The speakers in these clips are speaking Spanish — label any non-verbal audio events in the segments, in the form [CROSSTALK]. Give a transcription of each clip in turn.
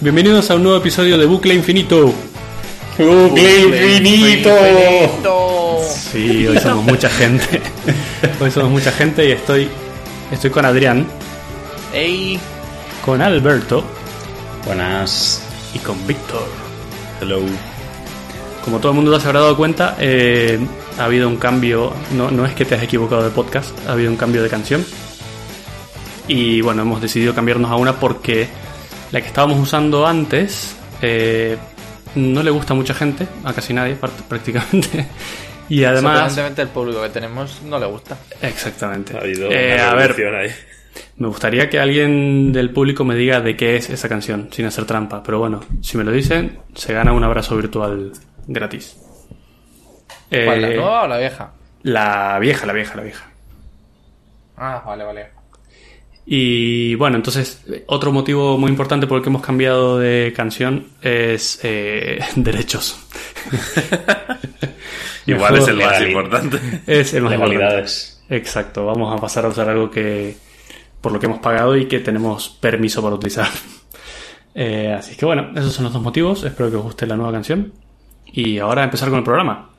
Bienvenidos a un nuevo episodio de Bucle Infinito. ¡Bucle infinito! Sí, hoy somos mucha gente. [LAUGHS] Hoy somos mucha gente y estoy, estoy con Adrián, ¡Ey! con Alberto Buenas. y con Víctor. Hello. Como todo el mundo se habrá dado cuenta, eh, ha habido un cambio. No, no es que te has equivocado de podcast, ha habido un cambio de canción. Y bueno, hemos decidido cambiarnos a una porque la que estábamos usando antes eh, no le gusta a mucha gente, a casi nadie [LAUGHS] prácticamente. Y además. El público que tenemos no le gusta. Exactamente. Ha habido Eh, una a ver, ahí. me gustaría que alguien del público me diga de qué es esa canción, sin hacer trampa. Pero bueno, si me lo dicen, se gana un abrazo virtual gratis. ¿Cuál, la Eh, nueva o la vieja? La vieja, la vieja, la vieja. Ah, vale, vale. Y bueno, entonces, otro motivo muy importante por el que hemos cambiado de canción es eh, [LAUGHS] derechos. [LAUGHS] Igual es el más importante. Es el más importante. Exacto, vamos a pasar a usar algo que por lo que hemos pagado y que tenemos permiso para utilizar. [LAUGHS] Eh, así que bueno, esos son los dos motivos. Espero que os guste la nueva canción. Y ahora empezar con el programa.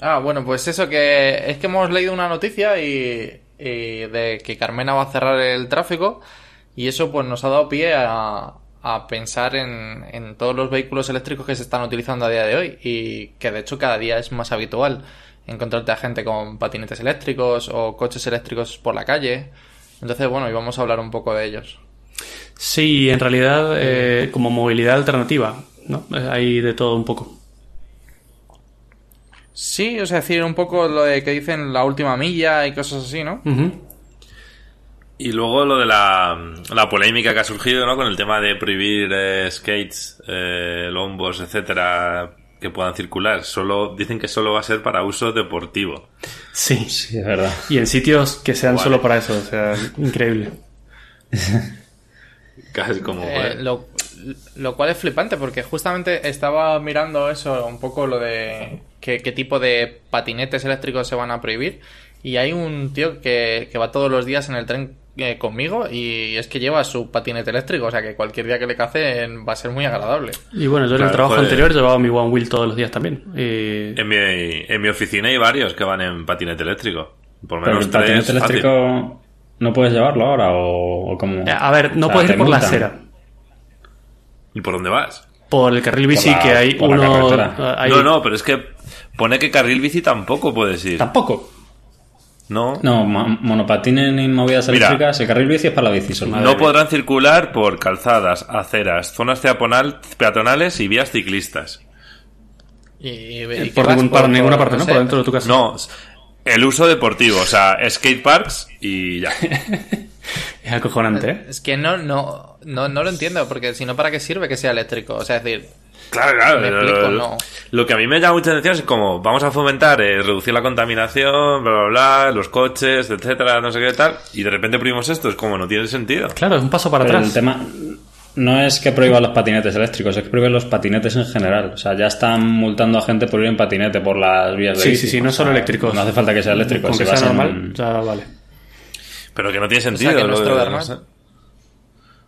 Ah, bueno, pues eso que es que hemos leído una noticia y, y de que Carmena va a cerrar el tráfico y eso pues nos ha dado pie a, pensar en, todos los vehículos eléctricos que se están utilizando a día de hoy y que de hecho cada día es más habitual encontrarte a gente con patinetes eléctricos o coches eléctricos por la calle. Entonces, bueno, y vamos a hablar un poco de ellos. Sí, en realidad eh, como movilidad alternativa, ¿no? Eh, Hay de todo un poco. Sí, o sea, decir un poco lo de que dicen la última milla y cosas así, ¿no? Y luego lo de la, la polémica que ha surgido, ¿no? Con el tema de prohibir eh, skates, eh, longboards, etcétera, que puedan circular. Solo, dicen que solo va a ser para uso deportivo. Sí. Sí, es verdad. Y en sitios que sean Vale. solo para eso, o sea, increíble. [LAUGHS] Casi como... Eh, lo, lo cual es flipante porque justamente estaba mirando eso, un poco lo de qué, qué tipo de patinetes eléctricos se van a prohibir. Y hay un tío que, que va todos los días en el tren eh, conmigo y es que lleva su patinete eléctrico, o sea que cualquier día que le cacen va a ser muy agradable. Y bueno, yo en el trabajo joder. anterior llevaba mi One Wheel todos los días también. Y- En mi, en mi oficina hay varios que van en patinete eléctrico. Por Pero menos el patinete tres, fácil. eléctrico no puedes llevarlo ahora o, o como... Eh, A ver, no O sea, puedes ir por la acera. ¿Y por dónde vas? Por el carril bici la- que hay por uno... eh, hay- No, no, pero es que pone que carril bici tampoco puedes ir. Tampoco. No, No, mo- monopatines ni movidas Mira. eléctricas. El carril bici es para la bici solo. no podrán circular por calzadas, aceras, zonas peatonal- peatonales y vías ciclistas. Y, y- y Eh, por, ningún- por ninguna parte, no ¿no? sé, Por dentro de tu casa. No, el uso deportivo, o sea, skate parks y ya. [LAUGHS] Es acojonante, ¿eh? Es que no, no, no, no lo entiendo, porque si no, ¿para qué sirve que sea eléctrico? O sea, es decir, Claro, claro. Me lo- explico, lo, no. lo que a mí me llama mucha atención es como vamos a fomentar, eh, reducir la contaminación, bla, bla, bla, los coches, etcétera, no sé qué tal, y de repente prohibimos esto, es como no tiene sentido. Claro, es un paso para Pero el atrás. tema no es que prohíban los patinetes eléctricos, es que prohíben los patinetes en general. O sea, ya están multando a gente por ir en patinete por las vías de Sí, bici. sí, sí, no O sea, solo eléctricos. No hace falta que sea eléctrico. Con si que sea en- normal, ya vale. Pero que no tiene sentido. que lo nuestro de- Bernat- no sé.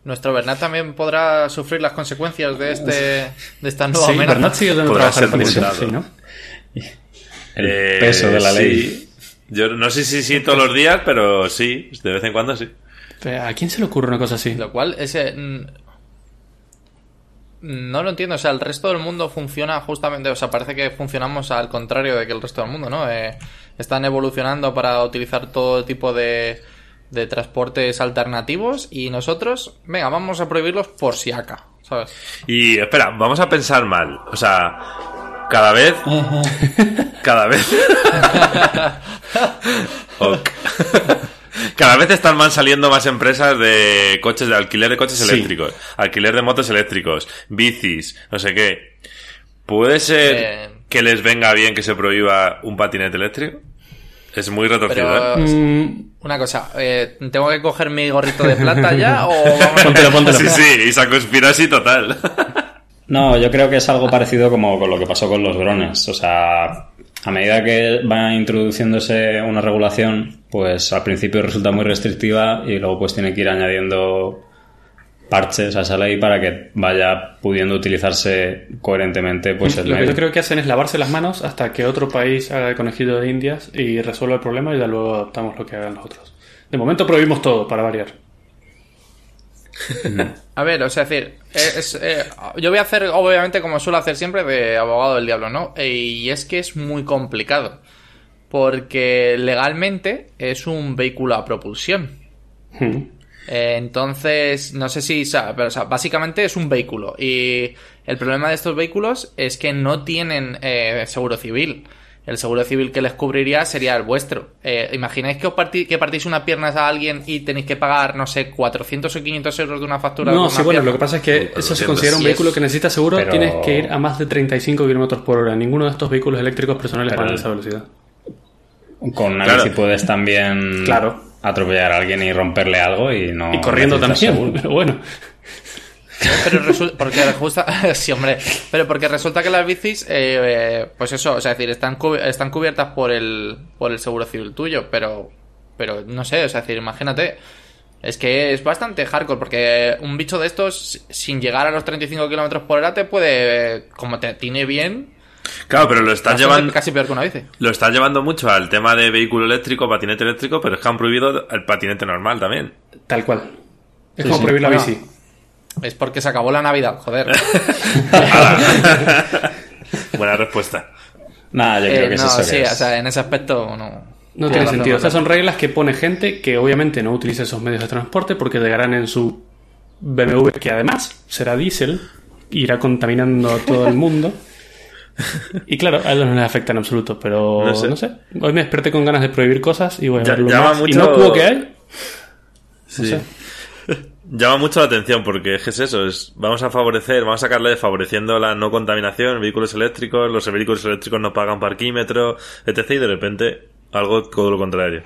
Nuestro Bernat también podrá sufrir las consecuencias de este de esta nueva Sí, amenaza. Bernat sigue trabajar en sí, ¿no? El Eh, peso de la sí. ley. Yo no sé si sí todos los días, pero sí, de vez en cuando sí. Pero, ¿A quién se le ocurre una cosa así? Lo cual, ese. mm, No lo entiendo, o sea, el resto del mundo funciona justamente, o sea, parece que funcionamos al contrario de que el resto del mundo, ¿no? Eh, están evolucionando para utilizar todo tipo de, de transportes alternativos y nosotros, venga, vamos a prohibirlos por si acá, ¿sabes? Y espera, vamos a pensar mal. O sea, cada vez. cada vez. [LAUGHS] Ok. Cada vez están más saliendo más empresas de coches de alquiler de coches Sí. eléctricos, alquiler de motos eléctricos, bicis, no sé qué. ¿Puede ser Eh. que les venga bien que se prohíba un patinete eléctrico? Es muy retorcido, Pero, ¿eh? Mm, una cosa, eh, ¿tengo que coger mi gorrito de plata ya o [LAUGHS] vamos póntelo, póntelo. Sí, sí, y esa conspiracy total. [LAUGHS] No, yo creo que es algo parecido como con lo que pasó con los drones. O sea, a medida que va introduciéndose una regulación, pues al principio resulta muy restrictiva y luego pues tiene que ir añadiendo parches a esa ley para que vaya pudiendo utilizarse coherentemente pues el Lo que medio. yo creo que hacen es lavarse las manos hasta que otro país haga el conejillo de indias y resuelva el problema y ya luego adaptamos lo que hagan los otros. De momento prohibimos todo, para variar. [LAUGHS] A ver, o sea, es decir, es- eh, yo voy a hacer, obviamente, como suelo hacer siempre, de abogado del diablo, ¿no? Eh, Y es que es muy complicado. Porque legalmente es un vehículo a propulsión. Hmm. Eh, entonces, no sé si, sa- pero o sea, básicamente es un vehículo. Y el problema de estos vehículos es que no tienen eh, seguro civil. El seguro civil que les cubriría sería el vuestro. Eh, Imagináis que, os partí- que partís una pierna a alguien y tenéis que pagar, no sé, 400 o 500 euros de una factura. de No, una sí, bueno, pierna? lo que pasa es que eso se 400. considera un Sí, vehículo es- que necesita seguro, Pero- tienes que ir a más de 35 kilómetros por hora. Ninguno de estos vehículos eléctricos personales Pero- van a esa velocidad. Con Claro. bici puedes también Claro. Atropellar a alguien y romperle algo y no. y corriendo también, seguro. pero bueno. Pero resulta, porque resulta, [LAUGHS] sí, hombre, pero porque resulta que las bicis, eh, eh, pues eso, o sea, es decir, están, están cubiertas por el, por el seguro civil tuyo, pero, pero no sé, o sea, es decir, imagínate, es que es bastante hardcore, porque un bicho de estos, sin llegar a los 35 kilómetros por hora, te puede, como te tiene bien, Claro, pero lo estás bastante- llevando. casi peor que una bici. Lo estás llevando mucho al tema de vehículo eléctrico, patinete eléctrico, pero es que han prohibido el patinete normal también. Tal cual. Es Sí, como sí. prohibir la bici. Es porque se acabó la Navidad, joder. [LAUGHS] [LAUGHS] Buena respuesta. Nada, yo Eh, creo que es no, eso. sí, que es. o sea, en ese aspecto no. No tiene sentido. razón. Estas son reglas que pone gente que obviamente no utiliza esos medios de transporte porque llegarán en su BMW, que además será diésel, irá contaminando a todo el mundo. [LAUGHS] Y claro, a ellos no les afecta en absoluto, pero No no sé. Hoy me desperté con ganas de prohibir cosas y a Ya- llama más mucho- inocuo que hay. Sí. sé. [LAUGHS] Llama mucho la atención porque es que es eso, es, vamos a favorecer, vamos a sacarle favoreciendo la no contaminación, vehículos eléctricos, los vehículos eléctricos no pagan parquímetro, etc. Y de repente algo todo lo contrario.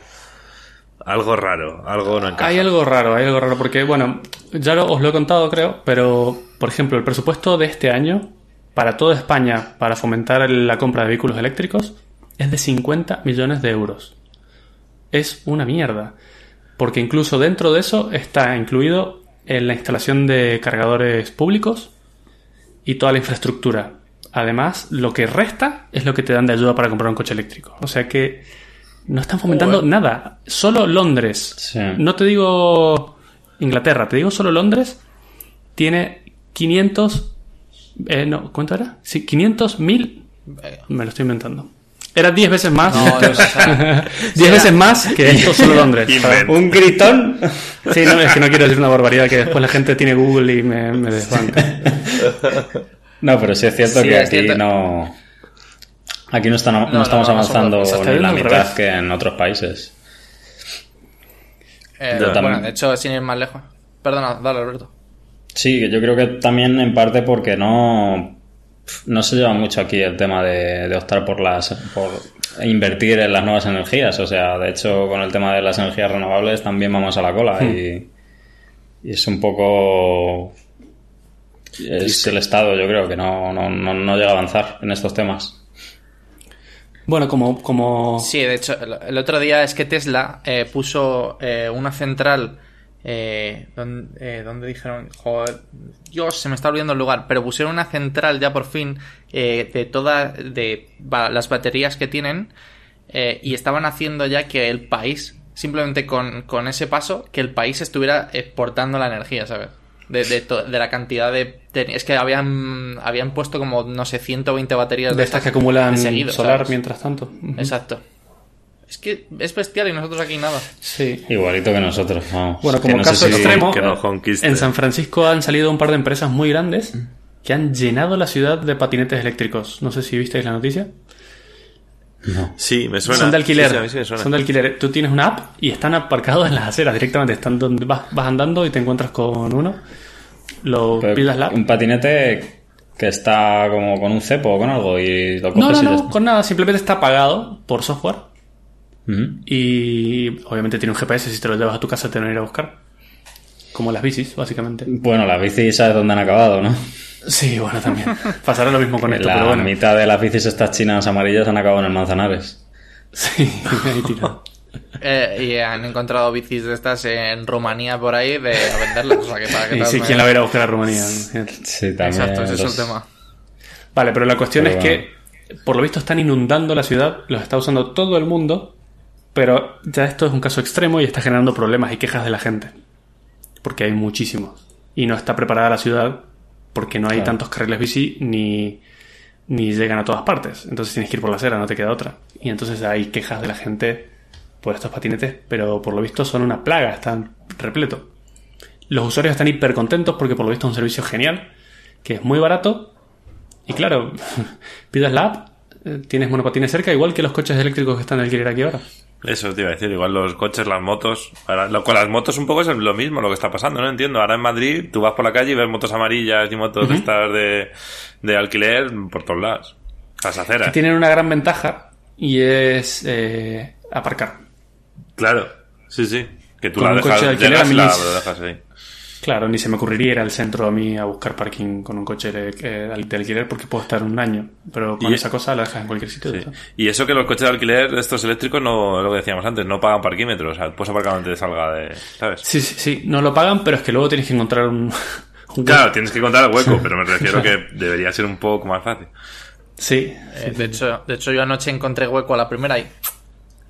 Algo raro, algo no encaja. Hay algo raro, hay algo raro, porque, bueno, ya lo- os lo he contado, creo, pero, por ejemplo, el presupuesto de este año para toda España para fomentar la compra de vehículos eléctricos es de 50 millones de euros. Es una mierda. Porque incluso dentro de eso está incluido en la instalación de cargadores públicos y toda la infraestructura. Además, lo que resta es lo que te dan de ayuda para comprar un coche eléctrico. O sea que no están fomentando nada. Solo Londres. Sí. No te digo Inglaterra, te digo solo Londres. Tiene 500. Eh, no, ¿cuánto era? Sí, 500 mil. Me lo estoy inventando. Era 10 veces más. No, no, o sea, [LAUGHS] 10 veces más que esto [LAUGHS] solo Londres. Un gritón. Sí, no, es que no quiero decir una barbaridad que después la gente tiene Google y me, me desbanca. [LAUGHS] No, pero sí es cierto Sí, que es aquí cierto. no. Aquí no, están, no, no, estamos no, avanzando ni la mitad que en otros países. eh, bueno, de hecho, sin ir más lejos. Perdona, dale, Alberto. Sí, yo creo que también en parte porque no, no se lleva mucho aquí el tema de, de optar por las por invertir en las nuevas energías. O sea, de hecho, con el tema de las energías renovables también vamos a la cola y, y es un poco es el Estado, yo creo que no, no, no, no llega a avanzar en estos temas. Bueno, como. como... Sí, de hecho, el, el otro día es que Tesla eh, puso eh, una central. Eh, donde, eh, donde dijeron, joder, Dios, se me está olvidando el lugar, pero pusieron una central ya por fin eh, de todas de ba- las baterías que tienen eh, y estaban haciendo ya que el país, simplemente con, con ese paso, que el país estuviera exportando la energía, ¿sabes? De, de, la cantidad de... Es que habían, habían puesto como, no sé, 120 baterías de estas que acumulan seguido, solar ¿sabes? mientras tanto. Exacto. Es que es bestial y nosotros aquí nada. Sí. Igualito que nosotros, vamos. Bueno, Que como no sé caso si- extremo, no en San Francisco han salido un par de empresas muy grandes que han llenado la ciudad de patinetes eléctricos. No sé si visteis la noticia. Sí, me suena. Son de alquiler. Sí, sí, a mí sí me suena. Son de alquiler. Tú tienes una app y están aparcados en las aceras directamente. Están donde vas, vas andando y te encuentras con uno. Lo Pero pidas la app. Un patinete que está como con un cepo o con algo y lo coges No, no, y no, está. con nada. Simplemente está pagado por software. Y obviamente tiene un GPS. Si te lo llevas a tu casa te van a ir a buscar. Como las bicis, básicamente. Bueno, las bicis sabes dónde han acabado, ¿no? Sí, bueno, también. Pasará lo mismo con esto, la pero bueno. mitad de las bicis estas chinas amarillas han acabado en el Manzanares. Sí, [LAUGHS] ahí tirado. [LAUGHS] Eh, y han encontrado bicis de estas en Rumanía por ahí de a venderlas. O sea, que para que [LAUGHS] Y sí, hagas ¿quién la va a ir a buscar a Rumanía? Sí, también. Exacto, ese es el tema. Vale, pero la cuestión Pero es que, por lo visto, están inundando la ciudad, los está usando todo el mundo, pero ya esto es un caso extremo y está generando problemas y quejas de la gente. Porque hay muchísimos. Y no está preparada la ciudad porque no hay Claro. tantos carriles bici ni, ni llegan a todas partes. Entonces tienes que ir por la acera, no te queda otra. Y entonces hay quejas de la gente por estos patinetes, pero por lo visto son una plaga, están repletos. Los usuarios están hiper contentos porque por lo visto es un servicio genial, que es muy barato y claro, [LAUGHS] pidas la app, eh, tienes monopatines cerca, igual que los coches eléctricos que están en alquiler aquí ahora. Eso te iba a decir, igual los coches, las motos. Ahora, lo- con las motos un poco es lo mismo lo que está pasando, no entiendo. Ahora en Madrid tú vas por la calle y ves motos amarillas y motos de estas de, de alquiler por todos lados. Las Que aceras. tienen una gran ventaja y es eh, aparcar. Claro, sí, sí. Que tú Con la dejas, coche de alquiler la dejas ahí. Claro, ni se me ocurriría ir al centro a mí a buscar parking con un coche de, eh, de alquiler porque puedo estar un año. Pero con Y- esa cosa la dejas en cualquier sitio. Sí. Y eso que los coches de alquiler, estos eléctricos, no, es lo que decíamos antes, no pagan parquímetros. O sea, puedes aparcar donde te salga de. ¿Sabes? Sí, sí, sí, no lo pagan, pero es que luego tienes que encontrar un... [LAUGHS] un Claro, tienes que encontrar el hueco, [LAUGHS] pero me refiero que debería ser un poco más fácil. Sí, Eh, de, hecho, de hecho, yo anoche encontré hueco a la primera y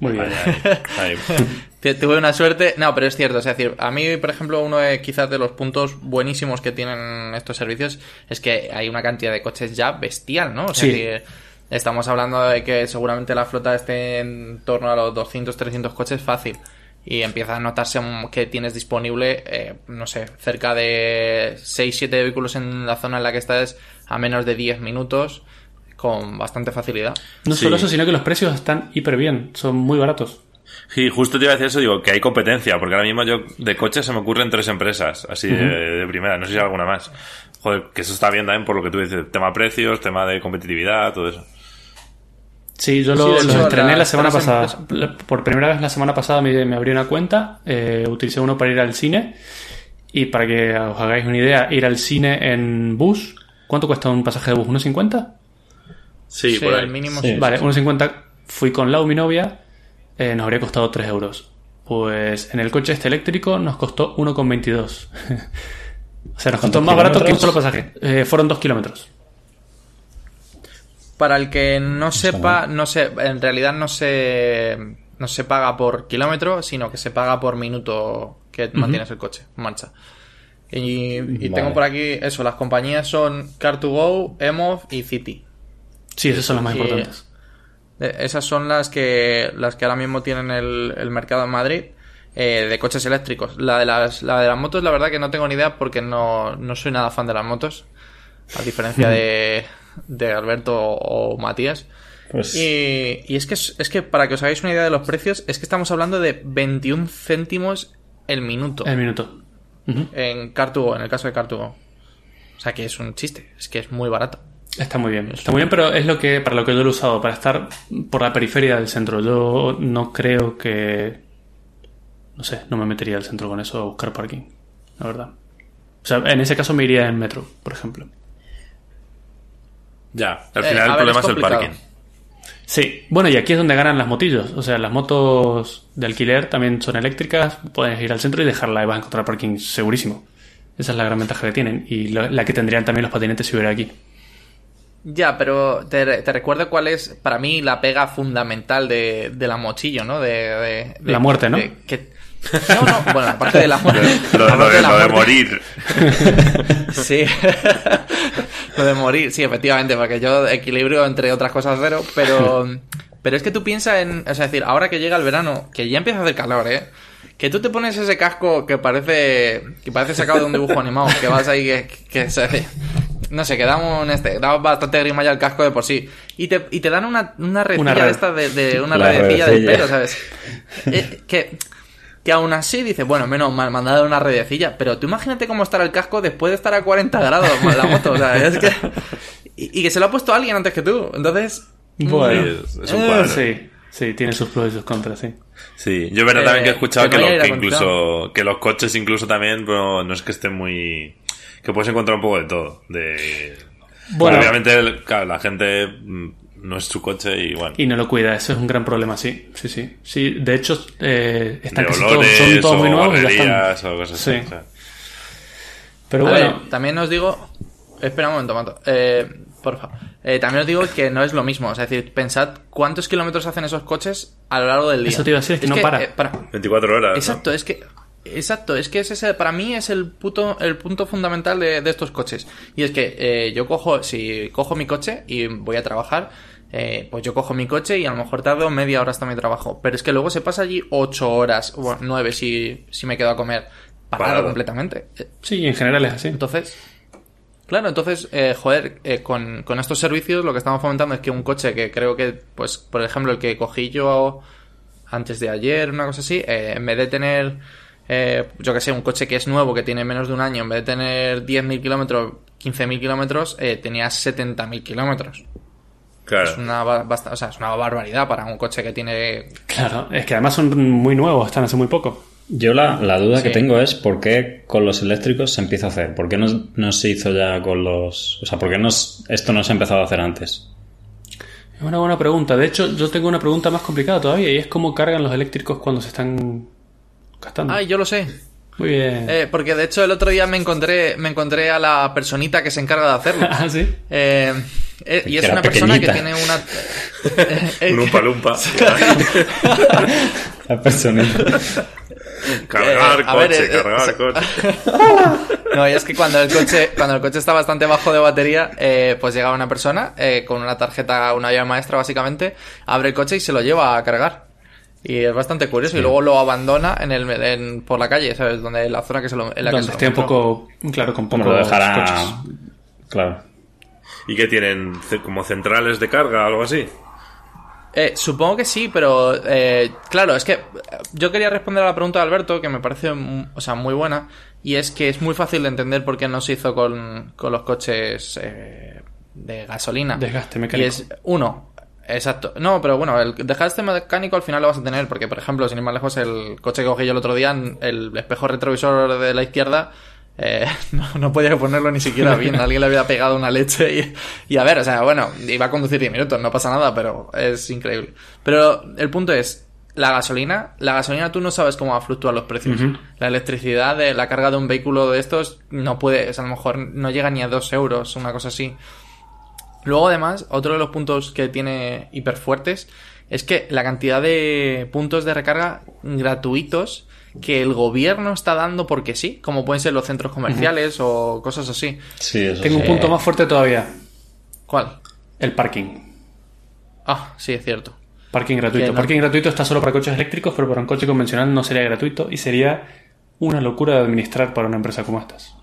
muy bien. Ahí. tuve una suerte. No, pero es cierto. Es decir, a mí, por ejemplo, uno de quizás de los puntos buenísimos que tienen estos servicios es que hay una cantidad de coches ya bestial, ¿no? O sea, Sí. que estamos hablando de que seguramente la flota esté en torno a los 200, 300 coches fácil. Y empieza a notarse que tienes disponible, eh, no sé, cerca de 6, 7 vehículos en la zona en la que estás a menos de 10 minutos con bastante facilidad. No Sí. solo eso, sino que los precios están hiper bien, son muy baratos. Sí, justo te iba a decir eso, digo, que hay competencia, porque ahora mismo yo de coches se me ocurren tres empresas, así de, de primera, no sé si hay alguna más. Joder, que eso está bien también por lo que tú dices, tema precios, tema de competitividad, todo eso. Sí, yo Sí, lo, de los hecho, estrené la semana pasada. empresas- Por primera vez la semana pasada me, me abrí una cuenta, eh, utilicé uno para ir al cine y para que os hagáis una idea, ir al cine en bus, ¿cuánto cuesta un pasaje de bus? ¿1,50? Sí, por ahí. el mínimo Sí. sí. Vale, 1,50 fui con Lau, mi novia, eh, nos habría costado 3 euros. Pues en el coche este eléctrico nos costó 1,22. [LAUGHS] o sea, nos costó ¿Cuántos más barato que un solo pasaje. Eh, fueron 2 kilómetros. Para el que no sepa, no sé, en realidad no se, no se paga por kilómetro, sino que se paga por minuto que mantienes el coche en marcha. Y, y Vale. tengo por aquí eso, las compañías son Car2Go, Emov y City. Sí, esas son las más importantes. Eh, Esas son las que, las que ahora mismo tienen el, el mercado en Madrid eh, de coches eléctricos. La de, las, la de las motos, la verdad que no tengo ni idea porque no, no soy nada fan de las motos. A diferencia de, de Alberto o Matías. Pues Y, y es, que, es que para que os hagáis una idea de los precios, es que estamos hablando de 21 céntimos el minuto El minuto. En Car2Go, en el caso de Car2Go. O sea que es un chiste, es que es muy barato. Está muy bien. Está muy bien, pero es lo que para lo que yo lo he usado, para estar por la periferia del centro. Yo no creo que. No sé, no me metería al centro con eso a buscar parking. La verdad. O sea, en ese caso me iría en metro, por ejemplo. Ya, al Eh, final el ver, problema es es el parking. Sí, bueno, y aquí es donde ganan las motillos. O sea, las motos de alquiler también son eléctricas, puedes ir al centro y dejarla y vas a encontrar parking segurísimo. Esa es la gran ventaja que tienen y la que tendrían también los patinetes si hubiera aquí. Ya, pero te, te recuerdo cuál es para mí la pega fundamental de, de la mochillo, ¿no? De, de- de- La muerte, ¿no? de- que- no, no, bueno, aparte de la [LAUGHS] muerte. Lo, lo aparte de, la lo de morir. [LAUGHS] Sí. [LAUGHS] Lo de morir, sí, efectivamente, porque yo equilibrio entre otras cosas cero, pero pero es que tú piensas en, o sea, es decir, ahora que llega el verano, que ya empieza a hacer calor, ¿eh? Que tú te pones ese casco que parece que parece sacado de un dibujo animado, que vas ahí que, que se no sé, que da un este, da bastante grima ya el casco de por sí. Y te, y te dan una, una redecilla Una red. de esta de, de una La redecilla del pelo, ¿sabes? [LAUGHS] Eh, que que aún así dices, bueno, menos mal, me han dado una redecilla, pero tú imagínate cómo estará el casco después de estar a 40 grados con la moto, o sea, es que... Y, y que se lo ha puesto alguien antes que tú, entonces... Bueno. Sí, es, un Eh, cuadro. Sí, sí, tiene sus pros y sus contras, sí. Sí, yo verdad Eh, también que he escuchado que que, no lo- haya que incluso que los coches incluso también pero no es que estén muy que puedes encontrar un poco de todo de Bueno. obviamente el- claro, la gente mm, no es su coche y bueno. Y no lo cuida, eso es un gran problema, sí. Sí, sí. sí de hecho, eh, están de casi todos, son todos muy nuevos y ya están. o cosas Sí. así. o sea. Pero A bueno, ver, también os digo. Espera un momento, Mato. Eh, porfa. Eh, también os digo que no es lo mismo. O sea, es decir, pensad cuántos kilómetros hacen esos coches a lo largo del día. Eso te iba a decir, es que no para. eh, para. 24 horas. ¿no? Exacto, es que. Exacto, es que es ese, para mí es el puto, el punto fundamental de, de estos coches. Y es que eh, yo cojo, si cojo mi coche y voy a trabajar, eh, pues yo cojo mi coche y a lo mejor tardo media hora hasta mi trabajo. Pero es que luego se pasa allí ocho horas, o nueve si, si me quedo a comer, parado, Parado. completamente. Sí, en general es así. entonces, claro, entonces, eh, joder, eh, con, con estos servicios lo que estamos fomentando es que un coche que creo que, pues, por ejemplo, el que cogí yo antes de ayer, una cosa así, eh, en vez de tener, eh, yo que sé, un coche que es nuevo, que tiene menos de un año, en vez de tener 10.000 kilómetros, 15.000 kilómetros, eh, tenía 70.000 kilómetros. Claro. Es una, o sea, es una barbaridad para un coche que tiene... Claro, es que además son muy nuevos, están hace muy poco. Yo la, la duda que tengo es por qué con los eléctricos se empieza a hacer. ¿Por qué no, no se hizo ya con los... O sea, ¿por qué no, esto no se ha empezado a hacer antes? Es una buena pregunta. De hecho, yo tengo una pregunta más complicada todavía y es cómo cargan los eléctricos cuando se están gastando. Ay, yo lo sé. Muy bien. Eh, porque de hecho el otro día me encontré, me encontré a la personita que se encarga de hacerlo. [LAUGHS] ah, sí. Eh, eh, y es era una persona que tiene una... [LAUGHS] eh, Un umpa lumpa. [LAUGHS] La personita. cargar Eh, coche, cargar eh, coche. No, y es que cuando el coche, cuando el coche está bastante bajo de batería, eh, pues llega una persona eh, con una tarjeta, una llave maestra básicamente, abre el coche y se lo lleva a cargar. Y es bastante curioso. Y luego lo abandona en el, en- por la calle, ¿sabes? Donde la zona que se lo, en la Donde esté un poco, claro, con pocos lo dejará... coches. Claro. ¿Y qué tienen? ¿Como centrales de carga o algo así? Eh, supongo que sí, pero eh, claro, es que yo quería responder a la pregunta de Alberto, que me parece mm, o sea, muy buena, y es que es muy fácil de entender por qué no se hizo con, con los coches eh, de gasolina. Desgaste Y mecánico. es, uno, exacto. No, pero bueno, el desgaste mecánico al final lo vas a tener, porque por ejemplo, sin ir más lejos, el coche que cogí yo el otro día, el espejo retrovisor de la izquierda, eh, [LAUGHS] no, no podía ponerlo ni siquiera bien. Alguien le había pegado una leche y, y a ver, o sea, bueno, iba a conducir 10 minutos, no pasa nada, pero es increíble. Pero el punto es, la gasolina, la gasolina tú no sabes cómo va a fluctuar los precios. La electricidad de la carga de un vehículo de estos no puede, o sea, a lo mejor no llega ni a 2 euros, una cosa así. Luego, además, otro de los puntos que tiene hiper fuertes es que la cantidad de puntos de recarga gratuitos que el gobierno está dando porque sí, como pueden ser los centros comerciales o cosas así. Sí, eso Tengo sí. un punto más fuerte todavía. ¿Cuál? El parking. Ah, sí, es cierto. Parking gratuito. No- Parking gratuito está solo para coches eléctricos, pero para un coche convencional no sería gratuito y sería una locura de administrar para una empresa como estas.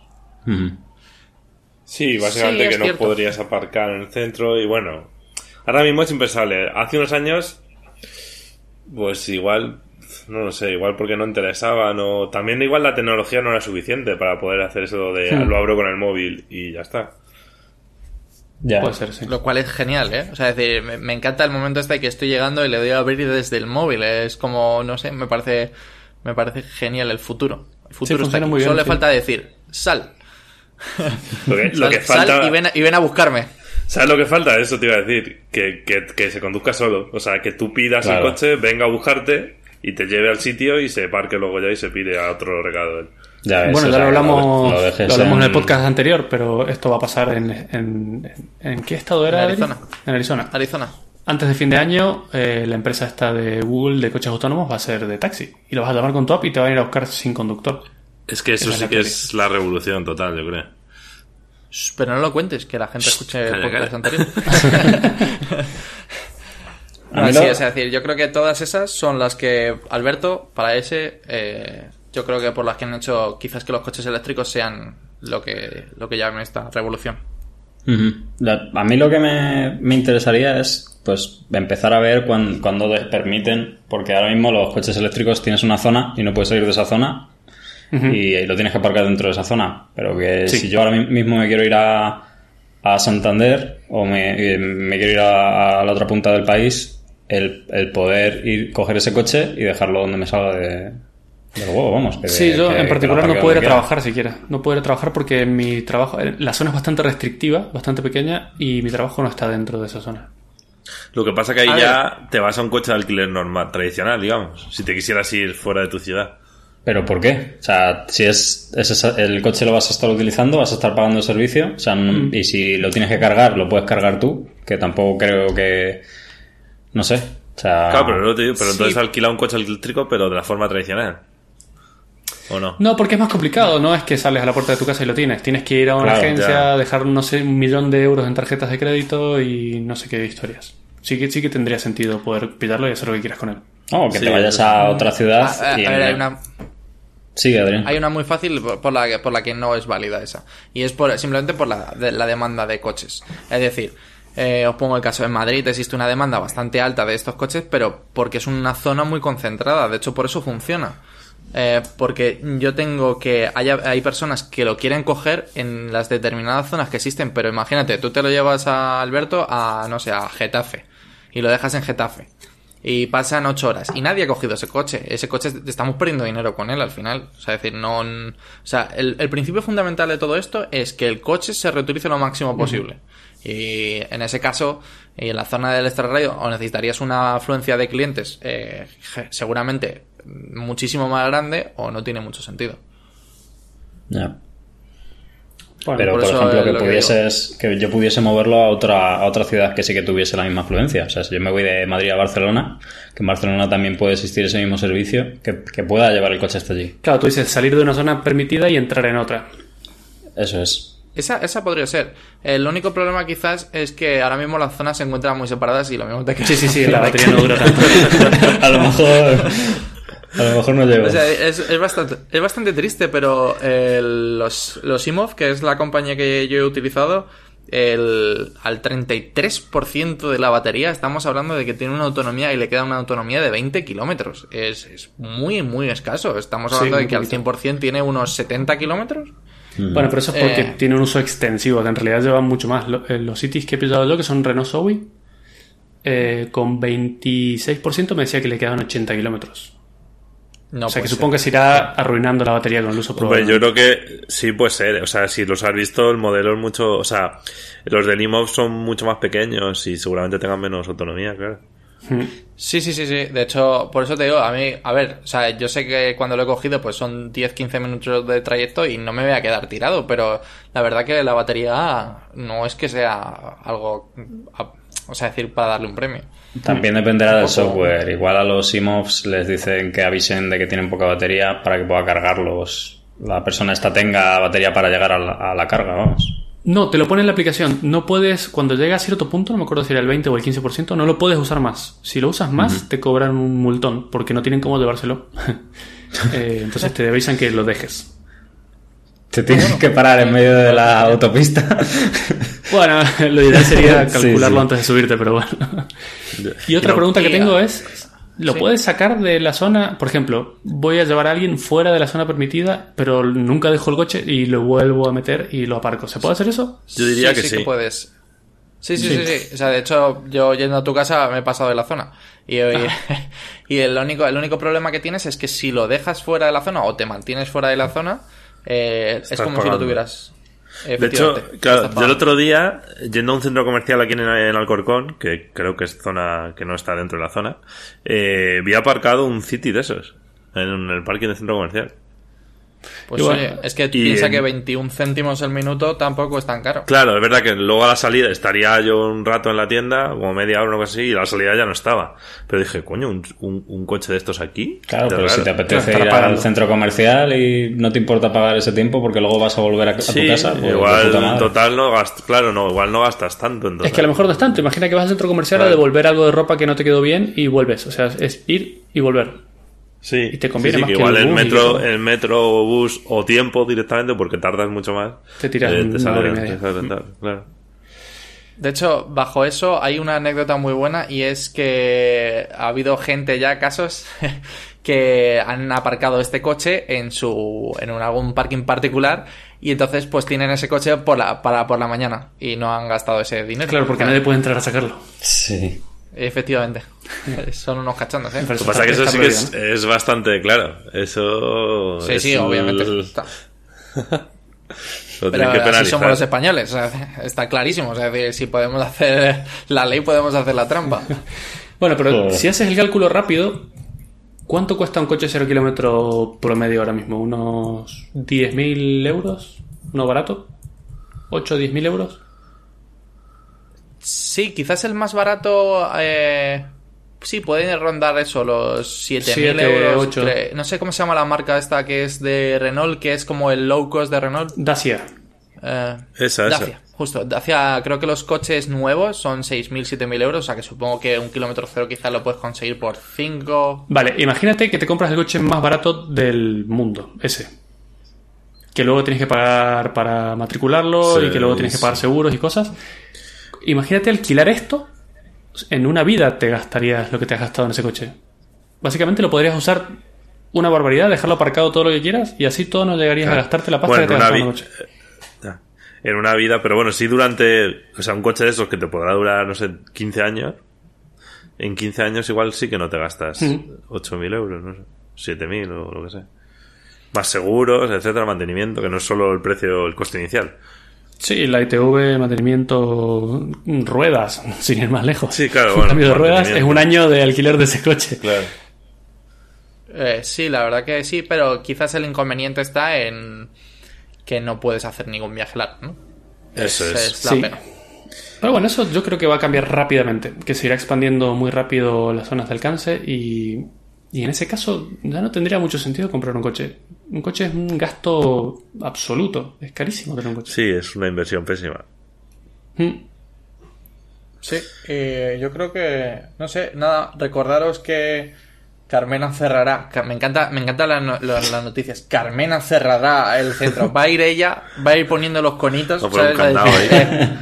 Sí, básicamente Sí, que no cierto. podrías aparcar en el centro y bueno, ahora mismo es impensable. Hace unos años, pues igual, no lo sé, igual porque no interesaban o también igual la tecnología no era suficiente para poder hacer eso de Hmm. lo abro con el móvil y ya está. Ya. Puede ser, sí. Lo cual es genial, ¿eh? O sea, es decir, me, me encanta el momento este que estoy llegando y le doy a abrir desde el móvil. Es como, no sé, me parece, me parece genial el futuro. El futuro está funciona aquí. muy bien, Solo le falta decir, sal. Lo que, lo sal falta, y, ven a, y ven a buscarme. ¿sabes lo que falta? Eso te iba a decir, que, que, que se conduzca solo. O sea, que tú pidas Claro. el coche, venga a buscarte y te lleve al sitio y se parque luego ya y se pide a otro recado. Ya ves, Bueno, o ya sea, lo hablamos, lo hablamos en el podcast anterior, pero esto va a pasar en... ¿En, en qué estado era? En? Arizona. En Arizona. Arizona. Antes de fin de año, eh, la empresa esta de Google de coches autónomos va a ser de taxi. Y lo vas a llamar con tu app y te van a ir a buscar sin conductor. Es que eso es sí que teoría. es la revolución total, yo creo. Pero no lo cuentes, que la gente escuche el podcast anterior. [LAUGHS] No, sí, es decir, yo creo que todas esas son las que Alberto, para ese, eh, yo creo que por las que han hecho quizás que los coches eléctricos sean lo que, lo que llaman esta revolución. La- a mí lo que me, me interesaría es pues empezar a ver cuán- cuándo les permiten, porque ahora mismo los coches eléctricos tienes una zona y no puedes salir de esa zona y, lo tienes que aparcar dentro de esa zona. Pero que Sí. si yo ahora mi- mismo me quiero ir a, a Santander o me, me quiero ir a, a la otra punta del país, el, el poder ir, coger ese coche y dejarlo donde me salga de, del huevo, vamos. que- Sí, yo que- en particular no puedo ir a trabajar siquiera. No puedo ir a trabajar porque mi trabajo, eh, la zona es bastante restrictiva, bastante pequeña y mi trabajo no está dentro de esa zona. Lo que pasa que ahí A ya te vas a un coche de alquiler normal, tradicional, digamos. Si te quisieras ir fuera de tu ciudad. ¿Pero por qué? O sea, si es, es esa- el coche lo vas a estar utilizando, vas a estar pagando el servicio, o sea, no- y si lo tienes que cargar, lo puedes cargar tú, que tampoco creo que... No sé. O sea, Claro, pero, no te digo, pero Sí. entonces alquila un coche eléctrico, pero de la forma tradicional. ¿O no? No, porque es más complicado, no es que sales a la puerta de tu casa y lo tienes. Tienes que ir a una Claro, agencia, ya. dejar, no sé, un millón de euros en tarjetas de crédito y no sé qué historias. Sí que, sí que tendría sentido poder pillarlo y hacer lo que quieras con él. no, que Sí, te vayas a otra ciudad A, a- y... a ver, hay una, Adrián. hay una muy fácil por por la, que- por la que no es válida esa. Y es por, simplemente por la, de- la demanda de coches. Es decir, eh, os pongo el caso, en Madrid existe una demanda bastante alta de estos coches, pero porque es una zona muy concentrada. De hecho, por eso funciona. Eh, porque yo tengo que hay, hay personas que lo quieren coger en las determinadas zonas que existen, pero imagínate, tú te lo llevas a Alberto a, no sé, a Getafe y lo dejas en Getafe y pasan ocho horas y nadie ha cogido ese coche. Ese coche estamos perdiendo dinero con él al final. O sea, es decir, no, o sea, el, el principio fundamental de todo esto es que el coche se reutilice lo máximo posible. Y en ese caso, y en la zona del extrarradio, o necesitarías una afluencia de clientes eh, seguramente muchísimo más grande o no tiene mucho sentido. Ya. Bueno, Pero, por ejemplo, que pudieses, que yo pudiese moverlo a otra, a otra ciudad que sí que tuviese la misma afluencia. O sea, si yo me voy de Madrid a Barcelona, que en Barcelona también puede existir ese mismo servicio, que, que pueda llevar el coche hasta allí. Claro, tú dices salir de una zona permitida y entrar en otra. Eso es. Esa, esa podría ser. El único problema quizás es que ahora mismo las zonas se encuentran muy separadas y lo mismo te queda. Sí, sí, sí, la batería no dura tanto. [LAUGHS] a lo mejor. A lo mejor no llego. O sea, es, es bastante, es bastante triste, pero eh, los, los IMOV, que es la compañía que yo he utilizado, el, al 33% de la batería estamos hablando de que tiene una autonomía y le queda una autonomía de 20 kilómetros. Es, es muy, muy escaso. Estamos hablando de que al poquito. 100% tiene unos 70 kilómetros. Bueno, pero eso es porque Eh. tiene un uso extensivo, que en realidad llevan mucho más. Eh, Los cities que he pillado yo, que son Renault Zoe, eh, con 26% me decía que le quedaban 80 kilómetros. No o sea que supongo que se irá arruinando la batería con el uso Hombre, probable. yo creo que sí puede ser. O sea, si los has visto, el modelo es mucho. O sea, los del IMOV son mucho más pequeños y seguramente tengan menos autonomía, claro. Sí, sí, sí, sí. De hecho, por eso te digo, a mí, a ver, o sea, yo sé que cuando lo he cogido, pues son 10-15 minutos de trayecto y no me voy a quedar tirado, pero la verdad que la batería no es que sea algo, o sea, decir, para darle un premio. También dependerá del software. Igual a los IMOVs les dicen que avisen de que tienen poca batería para que pueda cargarlos. La persona esta tenga batería para llegar a la, a la carga, vamos. No, te lo pone en la aplicación. No puedes, cuando llega a cierto punto, no me acuerdo si era el 20 o el 15%, no lo puedes usar más. Si lo usas más, te cobran un multón, porque no tienen cómo llevárselo. [LAUGHS] Eh, entonces te avisan que lo dejes. Te tienes que parar en medio de la autopista. Bueno, lo ideal sería [LAUGHS] Sí, calcularlo sí. antes de subirte, pero bueno. [LAUGHS] Y otra pregunta que tengo es, ¿lo Sí. puedes sacar de la zona? Por ejemplo, voy a llevar a alguien fuera de la zona permitida, pero nunca dejo el coche y lo vuelvo a meter y lo aparco. ¿Se puede hacer eso? Yo diría que sí. sí. que puedes. Sí, sí, sí, sí, O sea, de hecho, yo yendo a tu casa me he pasado de la zona. Y, y, [LAUGHS] y el, único, el único problema que tienes es que si lo dejas fuera de la zona o te mantienes fuera de la zona, eh, es como si lo tuvieras. De hecho, claro, yo el otro día, yendo a un centro comercial aquí en, en Alcorcón, que creo que es zona que no está dentro de la zona, eh, vi aparcado un City de esos en el parking del centro comercial. Pues Igual. oye, es que Y piensa en- que 21 céntimos el minuto tampoco es tan caro. Claro, es verdad que luego a la salida estaría yo un rato en la tienda, como media hora o algo así, y a la salida ya no estaba. Pero dije, coño, ¿un, un- un coche de estos aquí? Claro, pero si te apetece ir al centro comercial y no te importa pagar ese tiempo porque luego vas a volver a, a tu casa, pues igual en total no gastas, claro, no, igual no gastas tanto. Entonces. Es que a lo mejor no es tanto. Imagina que vas al centro comercial a devolver algo de ropa que no te quedó bien y vuelves. O sea, es ir y volver. Sí, y te conviene sí, sí, más que que igual el metro, el metro o bus o tiempo directamente porque tardas mucho más. Te tiras eh, una sale- hora y media. te sale claro. De hecho, bajo eso hay una anécdota muy buena y es que ha habido gente ya, casos, [LAUGHS] que han aparcado este coche en su en un, algún parking particular y entonces pues tienen ese coche por la, para por la mañana y no han gastado ese dinero. Claro, porque nadie puede entrar a sacarlo. Sí. Efectivamente. [LAUGHS] Son unos cachondos, ¿eh? Lo que pasa es que eso sí que es, bastante claro. Eso. Sí, es sí, obviamente. el- Está- [LAUGHS] Lo Pero tienen que así somos los españoles, o sea, está clarísimo. O sea, decir, si podemos hacer la ley, podemos hacer la trampa. Bueno, pero si haces el cálculo rápido, ¿cuánto cuesta un coche 0 kilómetro promedio ahora mismo? ¿Unos 10.000 euros? ¿No barato? ¿8 o 10.000 euros? Sí, quizás el más barato. Eh, sí, puede rondar eso, los 7.000 Siete, euros. ocho. cre- No sé cómo se llama la marca esta que es de Renault, que es como el low cost de Renault. Dacia. Eh, Esa, esa. Dacia, justo. Dacia, creo que los coches nuevos son 6.000, 7.000 euros, o sea que supongo que un kilómetro cero quizás lo puedes conseguir por 5. Vale, imagínate que te compras el coche más barato del mundo, ese. Que luego tienes que pagar para matricularlo Sí, y que luego tienes que pagar seguros y cosas. Imagínate alquilar esto. En una vida te gastarías lo que te has gastado en ese coche. Básicamente lo podrías usar una barbaridad, dejarlo aparcado todo lo que quieras y así todo no llegarías a gastarte la pasta Bueno, que te has gastado en el coche. Ya. en una vida, pero bueno, sí durante, o sea, un coche de esos que te podrá durar, no sé, 15 años, en 15 años igual sí que no te gastas Ujú. 8.000 euros, no sé, 7.000 o lo que sea. Más seguros, etcétera, mantenimiento, que no es solo el precio, el coste inicial. Sí, la ITV, mantenimiento, ruedas, [LAUGHS] sin ir más lejos. Sí, claro, Un bueno, [LAUGHS] cambio de ruedas es un año de alquiler de ese coche. Claro. Eh, sí, la verdad que sí, pero quizás el inconveniente está en que no puedes hacer ningún viaje largo, ¿no? Eso Esa es. la Sí. pena. Pero bueno, eso yo creo que va a cambiar rápidamente, que se irá expandiendo muy rápido las zonas de alcance y, y en ese caso ya no tendría mucho sentido comprar un coche. Un coche es un gasto absoluto, es carísimo tener un coche. Sí, es una inversión pésima. Mm. Sí, eh, yo creo que, no sé, nada, recordaros que Carmena cerrará, me encanta, me encantan las, no- las- las noticias, Carmena cerrará el centro, va a ir ella, va a ir poniendo los conitos, poner un ¿sabes? Eh,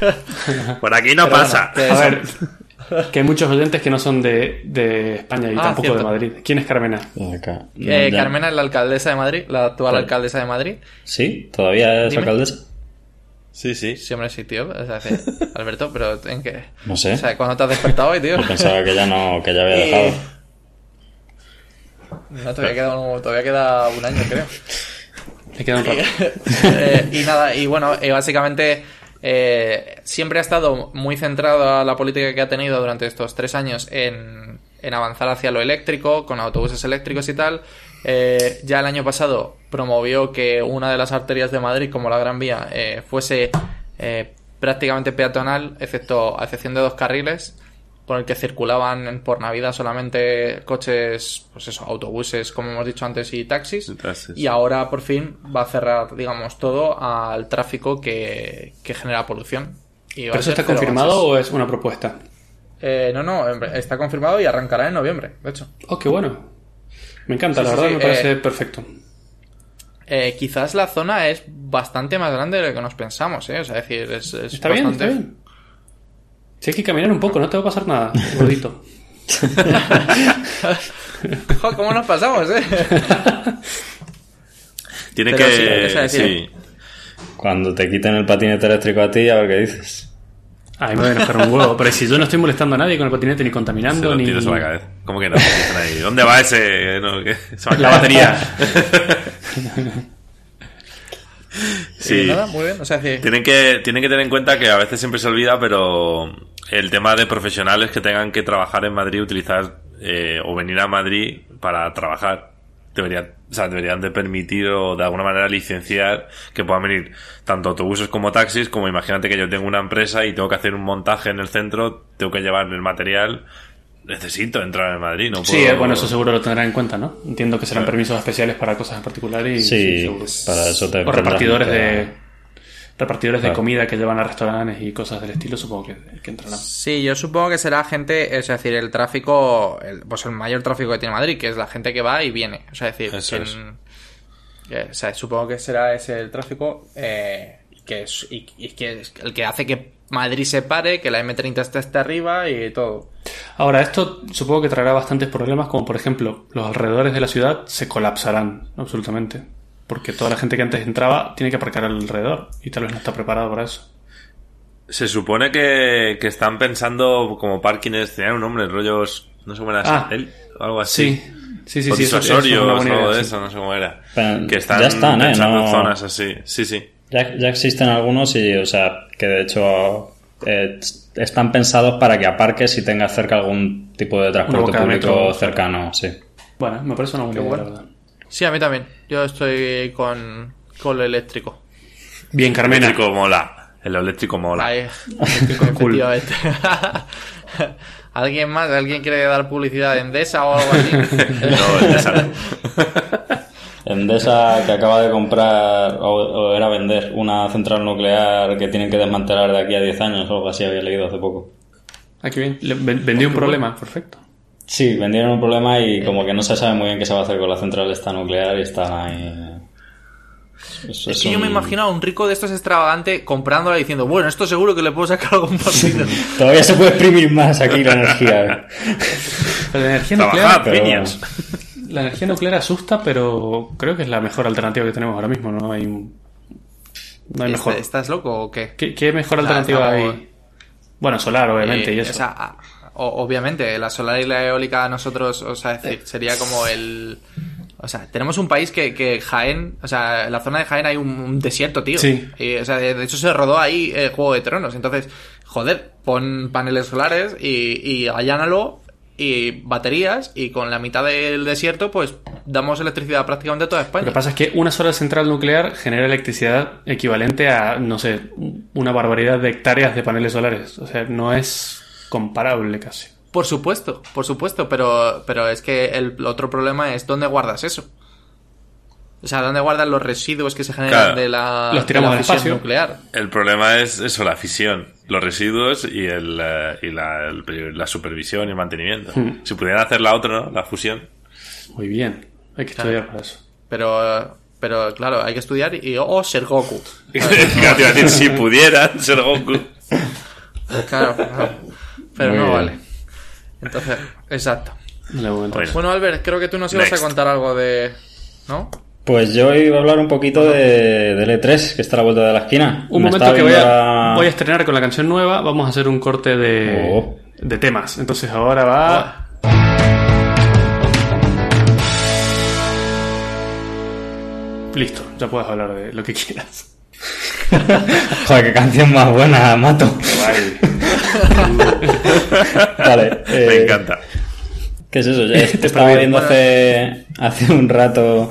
[LAUGHS] Por aquí no Pero pasa. bueno, que- A ver, [LAUGHS] que hay muchos oyentes que no son de, de España y Ah, tampoco cierto. de Madrid. ¿Quién es Carmena? Acá. eh, Carmena es la alcaldesa de Madrid, la actual Pues- alcaldesa de Madrid. ¿Sí? ¿Todavía es Dime. alcaldesa? Sí, sí. Sí, hombre, sí, tío, o sea, sí. [LAUGHS] Alberto, pero ¿en qué? No sé. O sea, ¿cuándo te has despertado hoy, tío? Yo pensaba que ya no, que ya había Y- dejado. No, todavía queda, un, todavía queda un año, creo. Me queda un rato. [LAUGHS] Eh, y nada, y bueno, eh, básicamente eh, siempre ha estado muy centrado a la política que ha tenido durante estos tres años en, en avanzar hacia lo eléctrico, con autobuses eléctricos y tal. Eh, ya el año pasado promovió que una de las arterias de Madrid, como la Gran Vía, eh, fuese eh, prácticamente peatonal, excepto, a excepción de dos carriles, por el que circulaban por Navidad solamente coches, pues eso, autobuses, como hemos dicho antes, y taxis. Y ahora por fin va a cerrar, digamos, todo al tráfico que, que genera polución. Y va ¿Pero a eso está confirmado o es una propuesta? Eh, no, no, está confirmado y arrancará en noviembre, de hecho. Oh, qué bueno. Me encanta, Sí, la sí, verdad sí, me parece eh, perfecto. Eh, quizás la zona es bastante más grande de lo que nos pensamos, ¿eh? O sea, es decir, es, es Está bien, bastante... está bien. Si hay que caminar un poco, no te va a pasar nada, gordito. [LAUGHS] Jo, ¿Cómo nos pasamos, eh? [LAUGHS] Tiene Pero que. sí. Cuando te quiten el patinete eléctrico a ti, a ver qué dices. Ay, me voy a enojar un huevo. Pero si yo no estoy molestando a nadie con el patinete, ni contaminando, ni. tiro sobre la cabeza. ¿Cómo que no? ¿Dónde va ese? No, ¿qué? Se va a La batería. [LAUGHS] Sí. Y nada, muy bien. O sea, Tienen que, tienen que tener en cuenta que a veces siempre se olvida, pero el tema de profesionales que tengan que trabajar en Madrid, utilizar eh, o venir a Madrid para trabajar, deberían, o sea, deberían de permitir o de alguna manera licenciar que puedan venir tanto autobuses como taxis, como imagínate que yo tengo una empresa y tengo que hacer un montaje en el centro, tengo que llevar el material, necesito entrar en Madrid, no Sí, puedo- bueno, eso seguro lo tendrán en cuenta, ¿no? Entiendo que serán Claro. permisos especiales para cosas en particular y. Sí, seguro. para eso te O repartidores de. Repartidores de comida que llevan a restaurantes y cosas del estilo, supongo que, que entrarán. Sí, yo supongo que será gente, es decir, el tráfico, el, pues el mayor tráfico que tiene Madrid, que es la gente que va y viene. O sea, es decir, Eso en- es. eh, o sea, supongo que será ese el tráfico eh, que es, y, y que es el que hace que Madrid se pare, que la M30 esté hasta arriba y todo. Ahora, esto supongo que traerá bastantes problemas, como por ejemplo, los alrededores de la ciudad se colapsarán absolutamente. Porque toda la gente que antes entraba tiene que aparcar alrededor y tal vez no está preparado para eso. Se supone que, que están pensando como parkings, tenían un nombre, rollos, no sé cómo era, Ah, el- algo así. Sí, sí, sí, o sí. eso- eso es o algo idea, de sí. eso, no sé cómo era. Pero que están, ya están, ¿eh? pensando en No- zonas así. Sí, sí. Ya, ya existen algunos y, o sea, que de hecho eh, están pensados para que aparques y tengas cerca algún tipo de transporte público metro. cercano, sí. Bueno, me parece una buena idea, bueno. Sí, a mí también. Yo estoy con, con lo eléctrico. Bien, Carmena. eléctrico mola. El eléctrico mola. Ahí, [LAUGHS] Cool. efectivamente. [LAUGHS] ¿Alguien más? ¿Alguien quiere dar publicidad de Endesa o algo así? [LAUGHS] No, el de esa no. Endesa que acaba de comprar o, o era vender una central nuclear que tienen que desmantelar de aquí a 10 años o algo así había leído hace poco. Ah, qué bien. Le- ven- vendí un problema, perfecto. Sí, vendieron un problema y como que no se sabe muy bien qué se va a hacer con la central esta nuclear y están ahí... Es, que yo me imagino a un rico de estos extravagante comprándola y diciendo, bueno, esto seguro que le puedo sacar algún partido. [LAUGHS] Todavía se puede exprimir más aquí la energía. Pero la energía Trabajad, nuclear, pero. [LAUGHS] la energía nuclear asusta, pero creo que es la mejor alternativa que tenemos ahora mismo. No hay, no hay mejor. ¿Estás loco o qué? ¿Qué, qué mejor O sea, alternativa estamos- hay? Bueno, solar, obviamente, Eh, y eso. O sea, a- o- obviamente, la solar y la eólica nosotros, o sea, decir, sería como el... O sea, tenemos un país que, que Jaén, o sea, en la zona de Jaén hay un, un desierto, tío. Sí. Y, o sea, de, hecho se rodó ahí eh, Juego de Tronos. Entonces, joder, pon paneles solares y, y allánalo y baterías y con la mitad del desierto, pues damos electricidad a prácticamente toda Lo España. que pasa es que una sola central nuclear genera electricidad equivalente a, no sé, una barbaridad de hectáreas de paneles solares. O sea, no es comparable casi. Por supuesto, por supuesto, pero, pero es que el otro problema es dónde guardas eso. O sea, dónde guardas los residuos que se generan Claro. de la, Los tiramos de la al fisión espacio. nuclear. El problema es eso, la fisión, los residuos y, el, eh, y la, el- la supervisión y el mantenimiento. Hmm. Si pudieran hacer la otra, ¿no? La fusión. Muy bien. Hay que estudiar para eso. Pero, pero claro, hay que estudiar y o ser Goku. [LAUGHS] Claro, te iba a decir, si pudieran ser Goku. Claro, claro. pero Muy no bien. vale. Entonces, exacto. Bueno. Bueno, Albert, creo que tú nos ibas Next. a contar algo de. ¿No? Pues yo iba a hablar un poquito de, del E3, que está a la vuelta de la esquina. Un Me momento que voy a, la- voy a estrenar con la canción nueva. Vamos a hacer un corte de, Oh. de temas. Entonces ahora va. Listo, ya puedes hablar de lo que quieras. [LAUGHS] Joder, qué canción más buena, Mato. [LAUGHS] vale. Me eh, encanta. ¿Qué es eso? [LAUGHS] Ya Te estaba viendo hace, hace un rato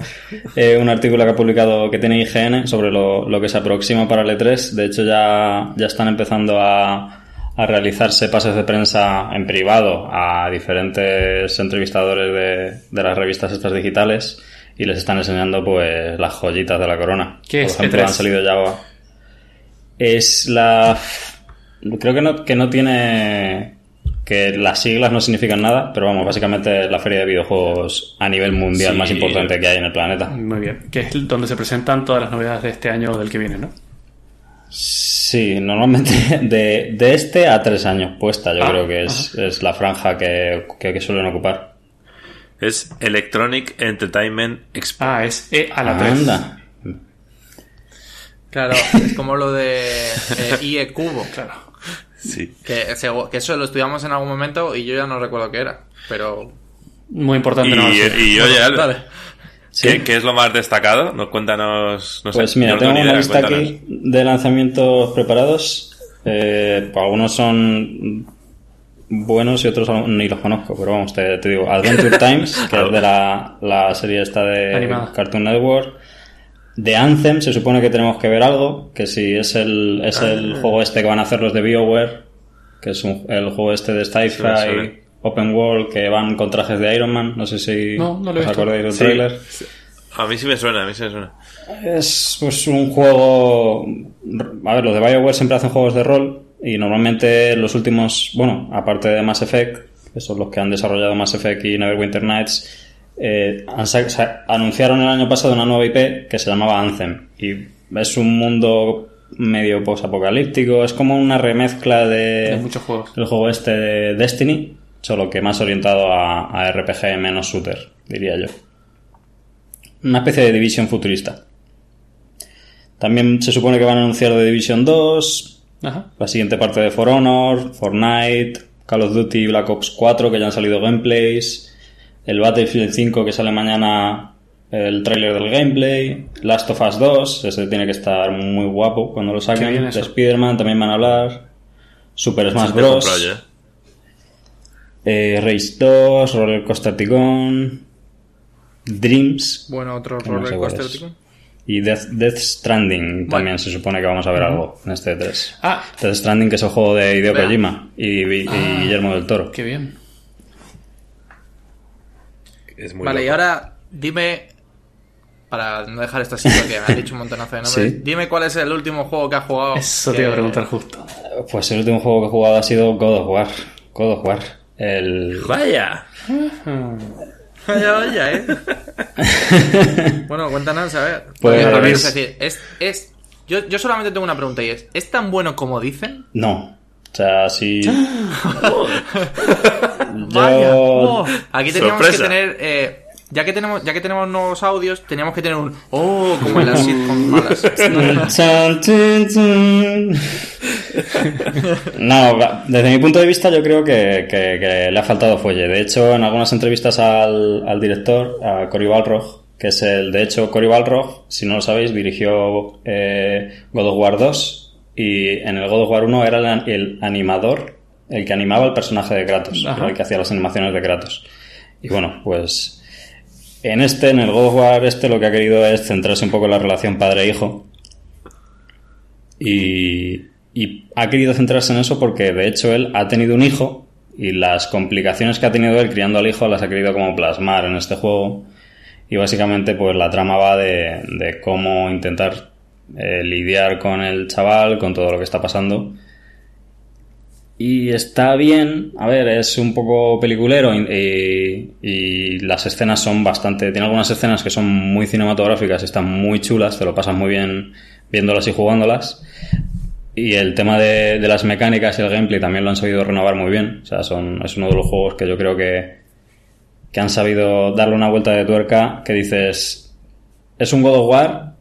eh, un artículo que ha publicado que tiene IGN sobre lo, lo que se aproxima para el E3. De hecho, ya, ya están empezando a, a realizarse pases de prensa en privado a diferentes entrevistadores de, de las revistas estas digitales y les están enseñando pues las joyitas de la corona. ¿Qué Por es ejemplo, E3? han salido ya... Es la... Creo que no, que no tiene que las siglas no significan nada, pero vamos, básicamente es la feria de videojuegos a nivel mundial Sí. más importante que hay en el planeta. Muy bien. Que es donde se presentan todas las novedades de este año o del que viene, ¿no? Sí, normalmente [LAUGHS] de, de este a tres años puesta, yo Ah, creo que es, es la franja que, que, que suelen ocupar. Es Electronic Entertainment Expo. Ah, es E a la 3. Anda. Claro, es como lo de eh, IE Cubo. Claro. Sí. Que, eso lo estudiamos en algún momento y yo ya no recuerdo qué era. Pero. Muy importante, Y, ¿no? Y oye. Sí. ¿qué, qué es lo más destacado? ¿Nos cuéntanos? No sé, Pues mira, no tengo una idea, lista cuéntanos. aquí de lanzamientos preparados. Eh, pues algunos son buenos y otros aún ni los conozco, pero vamos, te, te digo, Adventure [LAUGHS] Times, que es de la, la serie esta de Animada. Cartoon Network. De Anthem se supone que tenemos que ver algo, que si es el, es el Ah. juego este que van a hacer los de BioWare, que es un- el juego este de sci-fi, open world, que van con trajes de Iron Man, no sé si No, no lo he os acordáis del Sí. tráiler. A mí sí me suena, a mí sí me suena. Es pues un juego. A ver, los de Bioware siempre hacen juegos de rol. Y normalmente los últimos. Bueno, aparte de Mass Effect, que son los que han desarrollado Mass Effect y Neverwinter Nights, eh, han sa- sa- anunciaron el año pasado una nueva IP que se llamaba Anthem. Y es un mundo medio post-apocalíptico. Es como una remezcla de. De muchos juegos. El juego este de Destiny, solo que más orientado a, a RPG menos shooter, diría yo. Una especie de Division futurista. También se supone que van a anunciar The Division 2, Ajá. la siguiente parte de For Honor, Fortnite, Call of Duty y Black Ops 4 que ya han salido gameplays, el Battlefield 5 que sale mañana el tráiler del gameplay, Last of Us 2, ese tiene que estar muy guapo cuando lo saquen. De. Spider-Man también van a hablar. Super Smash Sí, te he comprado Bros. eh, Race 2, Roller Coaster Tycoon, Dreams Bueno, otro no sé roller coaster, tío. y Death, Death Stranding. También se supone que vamos a ver algo en este 3. Ah, Death Stranding, que es el juego de Hideo. Kojima y, y Ah. Guillermo del Toro. qué bien. Es muy Vale, y ahora dime, para no dejar esto así, porque me has dicho un montonazo de nombres, Sí. dime cuál es el último juego que has jugado. Eso te iba a preguntar justo. Pues el último juego que he jugado ha sido God of War. God of War. El... Vaya. Vaya, vaya, ¿eh? [LAUGHS] bueno, cuéntanos, a ver. Pues- a ver, es decir, es, es, yo, yo solamente tengo una pregunta y es, ¿es tan bueno como dicen? No. O sea. [LAUGHS] Vaya. Yo... Oh, aquí teníamos Sorpresa. que tener... eh, ya que tenemos ya que tenemos nuevos audios, teníamos que tener un... Oh, como en las sitcom malas. No, desde mi punto de vista yo creo que, que- que le ha faltado fuelle. De hecho, en algunas entrevistas al, al director, a Cory Balrog, que es el... De hecho, Cory Balrog, si no lo sabéis, dirigió eh, God of War 2 y en el God of War 1 era el, el animador, el que animaba el personaje de Kratos, el que hacía las animaciones de Kratos. Y bueno, pues... En este, en el God of War este, lo que ha querido es centrarse un poco en la relación padre-hijo. Y, y ha querido centrarse en eso porque, de hecho, él ha tenido un hijo y las complicaciones que ha tenido él criando al hijo las ha querido como plasmar en este juego. Y básicamente, pues la trama va de, de cómo intentar eh, lidiar con el chaval, con todo lo que está pasando. Y está bien, a ver, es un poco peliculero y, las escenas son bastante... Tiene algunas escenas que son muy cinematográficas, están muy chulas, te lo pasas muy bien viéndolas y jugándolas. Y el tema de, de las mecánicas y el gameplay también lo han sabido renovar muy bien. O sea, son, es uno de los juegos que yo creo que, que han sabido darle una vuelta de tuerca que dices, es un God of War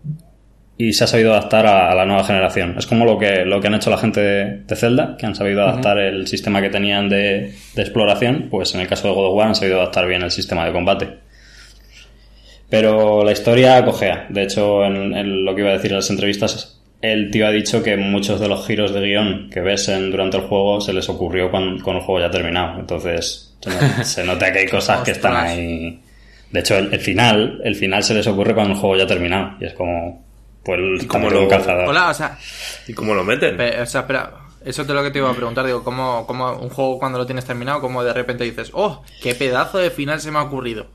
y se ha sabido adaptar a, a la nueva generación. Es como lo que, lo que han hecho la gente de, de Zelda, que han sabido adaptar el sistema que tenían de, de exploración, pues en el caso de God of War han sabido adaptar bien el sistema de combate. Pero la historia cojea. De hecho, en, en lo que iba a decir en las entrevistas, el tío ha dicho que muchos de los giros de guion que ves en- durante el juego se les ocurrió con, con el juego ya terminado. Entonces, se, no- [LAUGHS] se nota que hay cosas que están ahí. De hecho, el, el final, el final se les ocurre cuando el juego ya ha terminado. Y es como, pues, ¿Y cómo como lo- un calzador. Hola, o sea, ¿Y cómo lo meten? pe- o sea, espera. Eso es lo que te iba a preguntar. Digo, ¿cómo, cómo un juego cuando lo tienes terminado, como de repente dices, oh, qué pedazo de final se me ha ocurrido?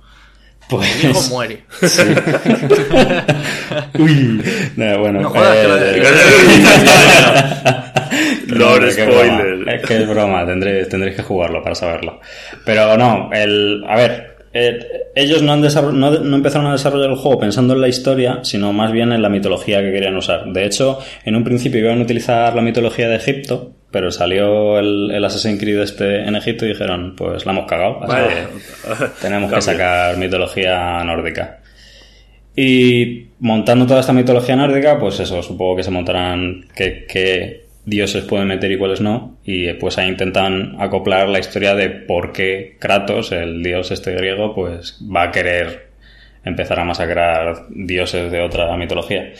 Pues, Mi hijo [LAUGHS] muere. [LAUGHS] Uy. No, bueno, No jodas, que lo de- eh, qué [LAUGHS] spoiler. broma. Es que es broma, tendréis, tendréis que jugarlo para saberlo. Pero no, el, a ver, eh, ellos no, han no, no empezaron a desarrollar el juego pensando en la historia, sino más bien en la mitología que querían usar. De hecho, en un principio iban a utilizar la mitología de Egipto, pero salió el, el Assassin's Creed este en Egipto y dijeron, pues la hemos cagado, así Vale. que [LAUGHS] tenemos que sacar mitología nórdica. Y montando toda esta mitología nórdica, pues eso, supongo que se montarán qué dioses pueden meter y cuáles no. Y pues ahí intentan acoplar la historia de por qué Kratos, el dios este griego, pues va a querer empezar a masacrar dioses de otra mitología.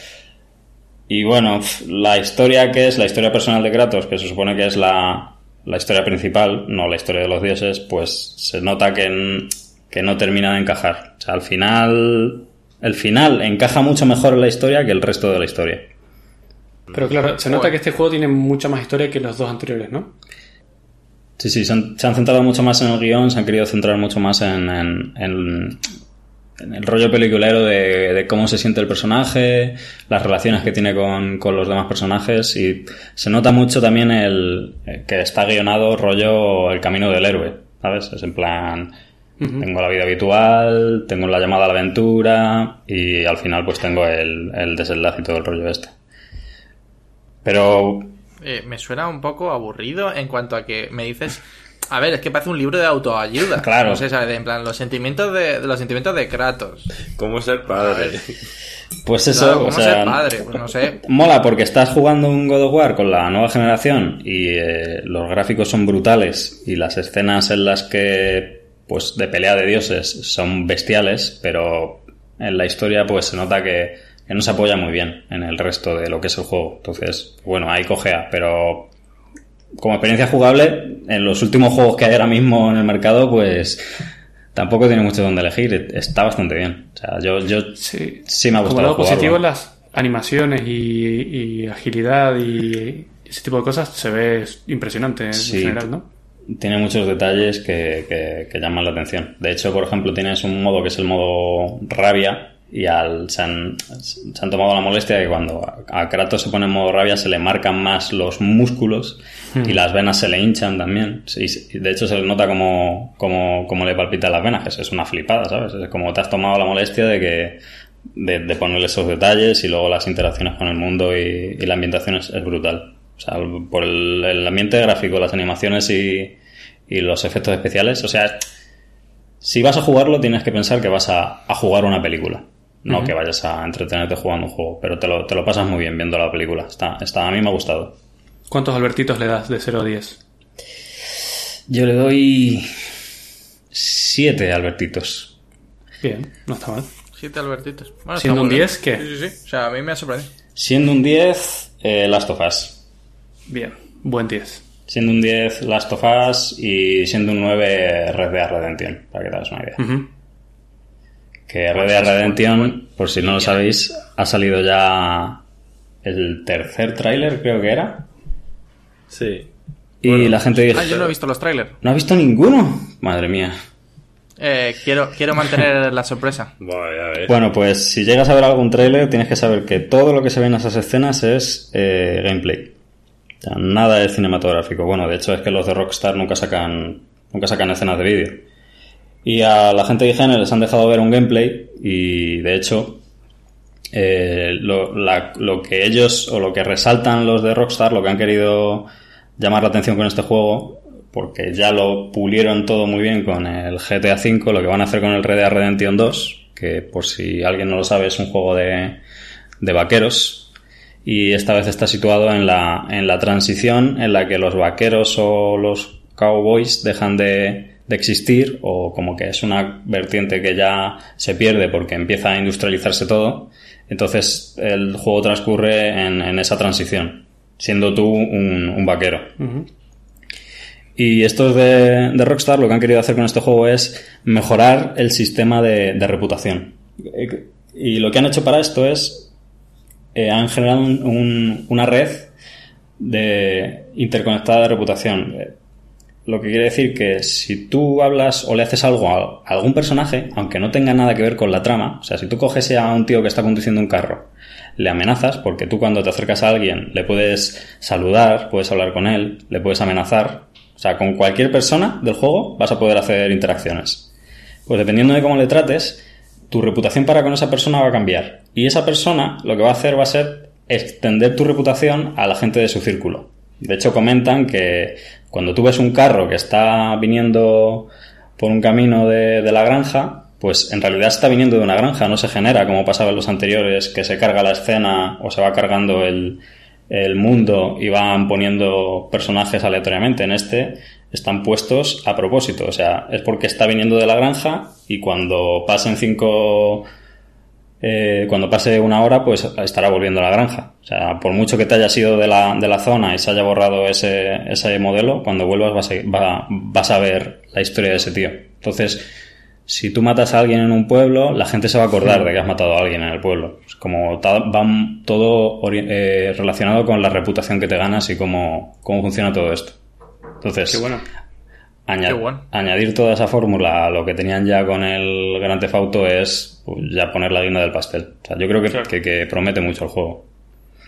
Y bueno, la historia que es la historia personal de Kratos, que se supone que es la, la historia principal, no la historia de los dioses, pues se nota que, que no termina de encajar. O sea, al final, el final encaja mucho mejor en la historia que el resto de la historia. Pero claro, se nota que este juego tiene mucha más historia que los dos anteriores, ¿no? Sí, sí, se han, se han centrado mucho más en el guion, se han querido centrar mucho más en, en- en- en el rollo peliculero de, de cómo se siente el personaje, las relaciones que tiene con, con los demás personajes y se nota mucho también el que está guionado rollo el camino del héroe, ¿sabes? Es en plan, tengo la vida habitual, tengo la llamada a la aventura y al final pues tengo el, el desenlace y todo el rollo este. Pero Eh, me suena un poco aburrido en cuanto a que me dices. A ver, es que parece un libro de autoayuda. Claro. No sé, ¿sabes? En plan, los sentimientos de, los sentimientos de Kratos. ¿Cómo ser padre? pues eso, Claro, o ¿Cómo sea, ser padre? Pues no sé. Mola porque estás jugando un God of War con la nueva generación y eh, los gráficos son brutales y las escenas en las que, pues, de pelea de dioses son bestiales, pero en la historia pues se nota que, que no se apoya muy bien en el resto de lo que es el juego. Entonces, bueno, ahí cojea, pero como experiencia jugable, en los últimos juegos que hay ahora mismo en el mercado, pues tampoco tiene mucho donde elegir. Está bastante bien. O sea, yo, yo Sí, sí me ha Como gustado. lado positivo, las animaciones y, y agilidad y ese tipo de cosas se ve impresionante en Sí. general, ¿no? Tiene muchos detalles que, que- que llaman la atención. De hecho, por ejemplo, tienes un modo que es el modo rabia y al, se, han, se han tomado la molestia de que cuando a Kratos se pone en modo rabia se le marcan más los músculos y las venas se le hinchan también. Sí, sí, de hecho, se le nota como, como, como le palpitan las venas, que es una flipada, ¿sabes? Es como te has tomado la molestia de que de, de ponerle esos detalles y luego las interacciones con el mundo y, y la ambientación es, es brutal. O sea, por el, el ambiente gráfico, las animaciones y, y los efectos especiales. O sea, si vas a jugarlo tienes que pensar que vas a, a jugar una película. No que vayas a entretenerte jugando un juego. Pero te lo, te lo pasas muy bien viendo la película. Está, está, a mí me ha gustado. ¿Cuántos Albertitos le das de 0 a 10? Yo le doy siete Albertitos. Bien, no está mal. Siete Albertitos. Bueno, está Siendo un muy bien. 10, ¿qué? Sí, sí, sí. O sea, a mí me ha sorprendido. Siendo un 10, eh, Last of Us. Bien, buen 10. Siendo un 10, Last of Us. Y siendo un 9, Red Dead Redemption. Para que te hagas una idea. Ujú. Que Red Dead Redemption, por si no lo sabéis, ha salido ya el tercer tráiler, creo que era. Sí. Y Bueno, la gente dijo, Ah, yo no he visto los trailers. ¿no ha visto ninguno? Madre mía. Eh, quiero, quiero mantener [LAUGHS] la sorpresa. Bueno, pues si llegas a ver algún tráiler, tienes que saber que todo lo que se ve en esas escenas es eh, gameplay. O sea, nada de cinematográfico. Bueno, de hecho es que los de Rockstar nunca sacan, nunca sacan escenas de vídeo. Y a la gente de IGN les han dejado ver un gameplay y de hecho eh, lo, lo que ellos o lo que resaltan los de Rockstar, lo que han querido llamar la atención con este juego, porque ya lo pulieron todo muy bien con el GTA V, lo que van a hacer con el Red Dead Redemption 2, que por si alguien no lo sabe es un juego de, de vaqueros. Y esta vez está situado en la, en la transición en la que los vaqueros o los cowboys dejan de, de existir o como que es una vertiente que ya se pierde porque empieza a industrializarse todo. Entonces el juego transcurre en, en esa transición, siendo tú un, un vaquero. Y estos de, de Rockstar lo que han querido hacer con este juego es mejorar el sistema de, de reputación. Y lo que han hecho para esto es, eh, han generado un- un- una red de interconectada de reputación. Lo que quiere decir que si tú hablas o le haces algo a algún personaje, aunque no tenga nada que ver con la trama, o sea, si tú coges a un tío que está conduciendo un carro, le amenazas, porque tú cuando te acercas a alguien le puedes saludar, puedes hablar con él, le puedes amenazar, o sea, con cualquier persona del juego vas a poder hacer interacciones. Pues dependiendo de cómo le trates, tu reputación para con esa persona va a cambiar. Y esa persona lo que va a hacer va a ser extender tu reputación a la gente de su círculo. De hecho, comentan que cuando tú ves un carro que está viniendo por un camino de, de la granja, pues en realidad está viniendo de una granja, no se genera como pasaba en los anteriores, que se carga la escena o se va cargando el, el mundo y van poniendo personajes aleatoriamente. En este están puestos a propósito, o sea, es porque está viniendo de la granja y cuando pasen cinco eh, cuando pase una hora, pues estará volviendo a la granja. O sea, por mucho que te haya sido de la, de la zona y se haya borrado ese, ese modelo, cuando vuelvas vas a, va- vas a ver la historia de ese tío. Entonces, si tú matas a alguien en un pueblo, la gente se va a acordar de que has matado a alguien en el pueblo. Es como va todo eh, relacionado con la reputación que te ganas y cómo, cómo funciona todo esto. Entonces, bueno. Aña- Qué bueno. Añadir toda esa fórmula a lo que tenían ya con el Gran Auto es pues, ya poner la guinda del pastel. O sea, yo creo que, Claro. que- que promete mucho el juego.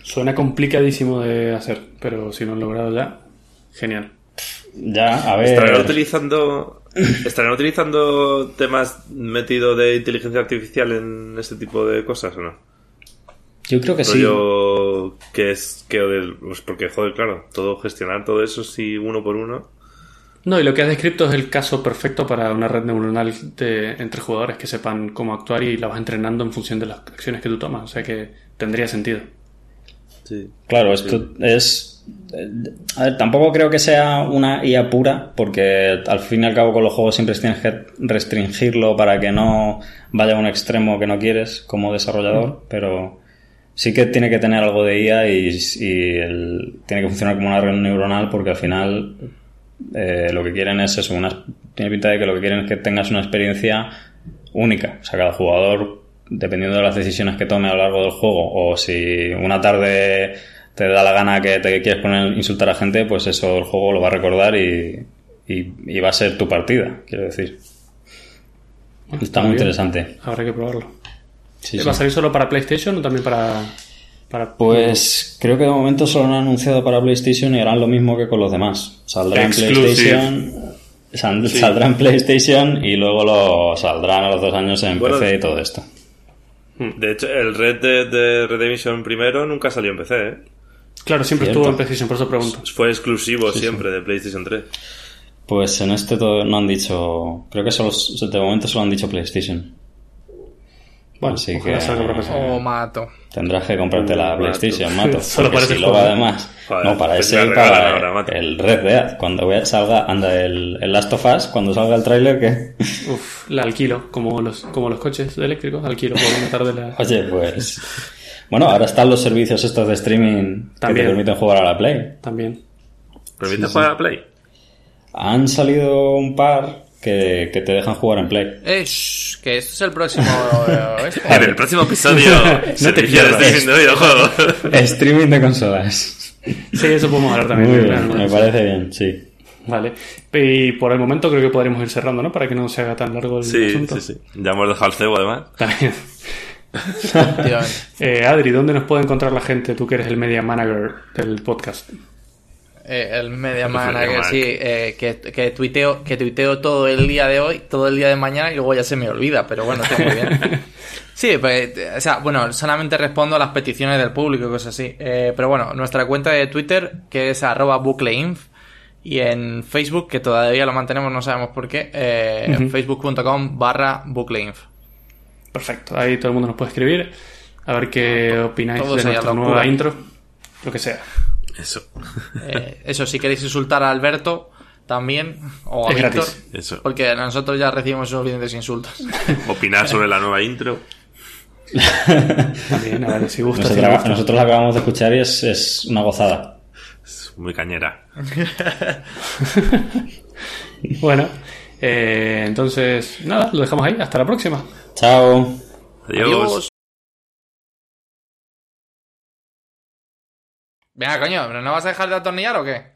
Suena complicadísimo de hacer, pero si lo han logrado ya, genial. Ya, a ver. ¿Estarán utilizando, ¿Estarán utilizando temas metidos de inteligencia artificial en este tipo de cosas o no? Yo creo que sí. Que es que del- pues porque joder, claro, todo gestionar todo eso si uno por uno. No, y lo que has descrito es el caso perfecto para una red neuronal de, entre jugadores que sepan cómo actuar y la vas entrenando en función de las acciones que tú tomas. O sea que tendría sentido. Sí. Claro, esto es. eh, A ver, tampoco creo que sea una IA pura, porque al fin y al cabo con los juegos siempre tienes que restringirlo para que no vaya a un extremo que no quieres como desarrollador, pero sí que tiene que tener algo de IA y, y el- tiene que funcionar como una red neuronal, porque al final eh, lo que quieren es eso, una, tiene pinta de que lo que quieren es que tengas una experiencia única. O sea, cada jugador, dependiendo de las decisiones que tome a lo largo del juego, o si una tarde te da la gana que te quieres poner insultar a gente, pues eso el juego lo va a recordar y, y- y va a ser tu partida, quiero decir. Está muy bien. interesante. Habrá que probarlo. Sí, ¿Va sí. a salir solo para PlayStation o también para. Para Pues creo que de momento solo lo han anunciado para PlayStation y harán lo mismo que con los demás. Saldrá en. PlayStation. sal- Saldrá en PlayStation y luego lo saldrán a los dos años en Bueno, PC y todo esto. De hecho, el Red Dead de Redemption primero nunca salió en PC, ¿eh? Claro, siempre Cierto. estuvo en PlayStation, por eso pregunto. Fue exclusivo siempre de PlayStation 3. Pues en este todo no han dicho. Creo que solo, de momento solo han dicho PlayStation. Bueno, Así que-. O mato. Tendrás que comprarte la PlayStation, mato. Solo para si juego. además. Joder, no, para pues ese y la para ahora, mato. el Red Dead. Cuando salga, anda el, el Last of Us, cuando salga el tráiler, que. [LAUGHS] Uf, la alquilo, como los, como los coches eléctricos, alquilo por una tarde la. [LAUGHS] Oye, pues. Bueno, ahora están los servicios estos de streaming que También. te permiten jugar a la Play. También. ¿Permite jugar a Play? Han salido un par que, que te dejan jugar en Play. Eh, shh, que esto es el próximo. eh, [LAUGHS] este. En el próximo episodio, [LAUGHS] te servicio de pierdas. streaming de videojuegos. [LAUGHS] Streaming de consolas. Sí, eso podemos hablar también. Muy claro, bien, ¿no? me parece bien, sí. Vale. Y por el momento creo que podremos ir cerrando, ¿no? Para que no se haga tan largo el Sí, asunto. sí, sí. Ya hemos dejado el cebo, además. También. Eh, Adri, ¿dónde nos puede encontrar la gente? Tú que eres el media manager del podcast. Eh, el media [LAUGHS] manager, sí, eh, que, que, tuiteo, que tuiteo todo el día de hoy, todo el día de mañana y luego ya se me olvida, pero bueno, está muy bien. [LAUGHS] Sí, pues, eh, o sea, bueno, solamente respondo a las peticiones del público y cosas así. Eh, pero bueno, nuestra cuenta de Twitter, que es arroba bucleinf, y en Facebook, que todavía lo mantenemos, no sabemos por qué, eh, facebook.com barra bucleinf. Perfecto. Ahí todo el mundo nos puede escribir. A ver qué opináis de nuestra locura. nueva intro. Lo que sea. Eso. Eh, eso, si queréis insultar a Alberto, también, o a Es Víctor, gratis. Eso. porque nosotros ya recibimos suficientes insultos. [LAUGHS] Opinar sobre la nueva intro. [LAUGHS] También, a ver si gusta. si Nosotros, no gusta. nosotros la acabamos de escuchar y es, es una gozada. Es muy cañera. [LAUGHS] Bueno, eh, entonces, nada, lo dejamos ahí. Hasta la próxima. Chao. Adiós. Venga, coño, ¿pero no vas a dejar de atornillar o qué?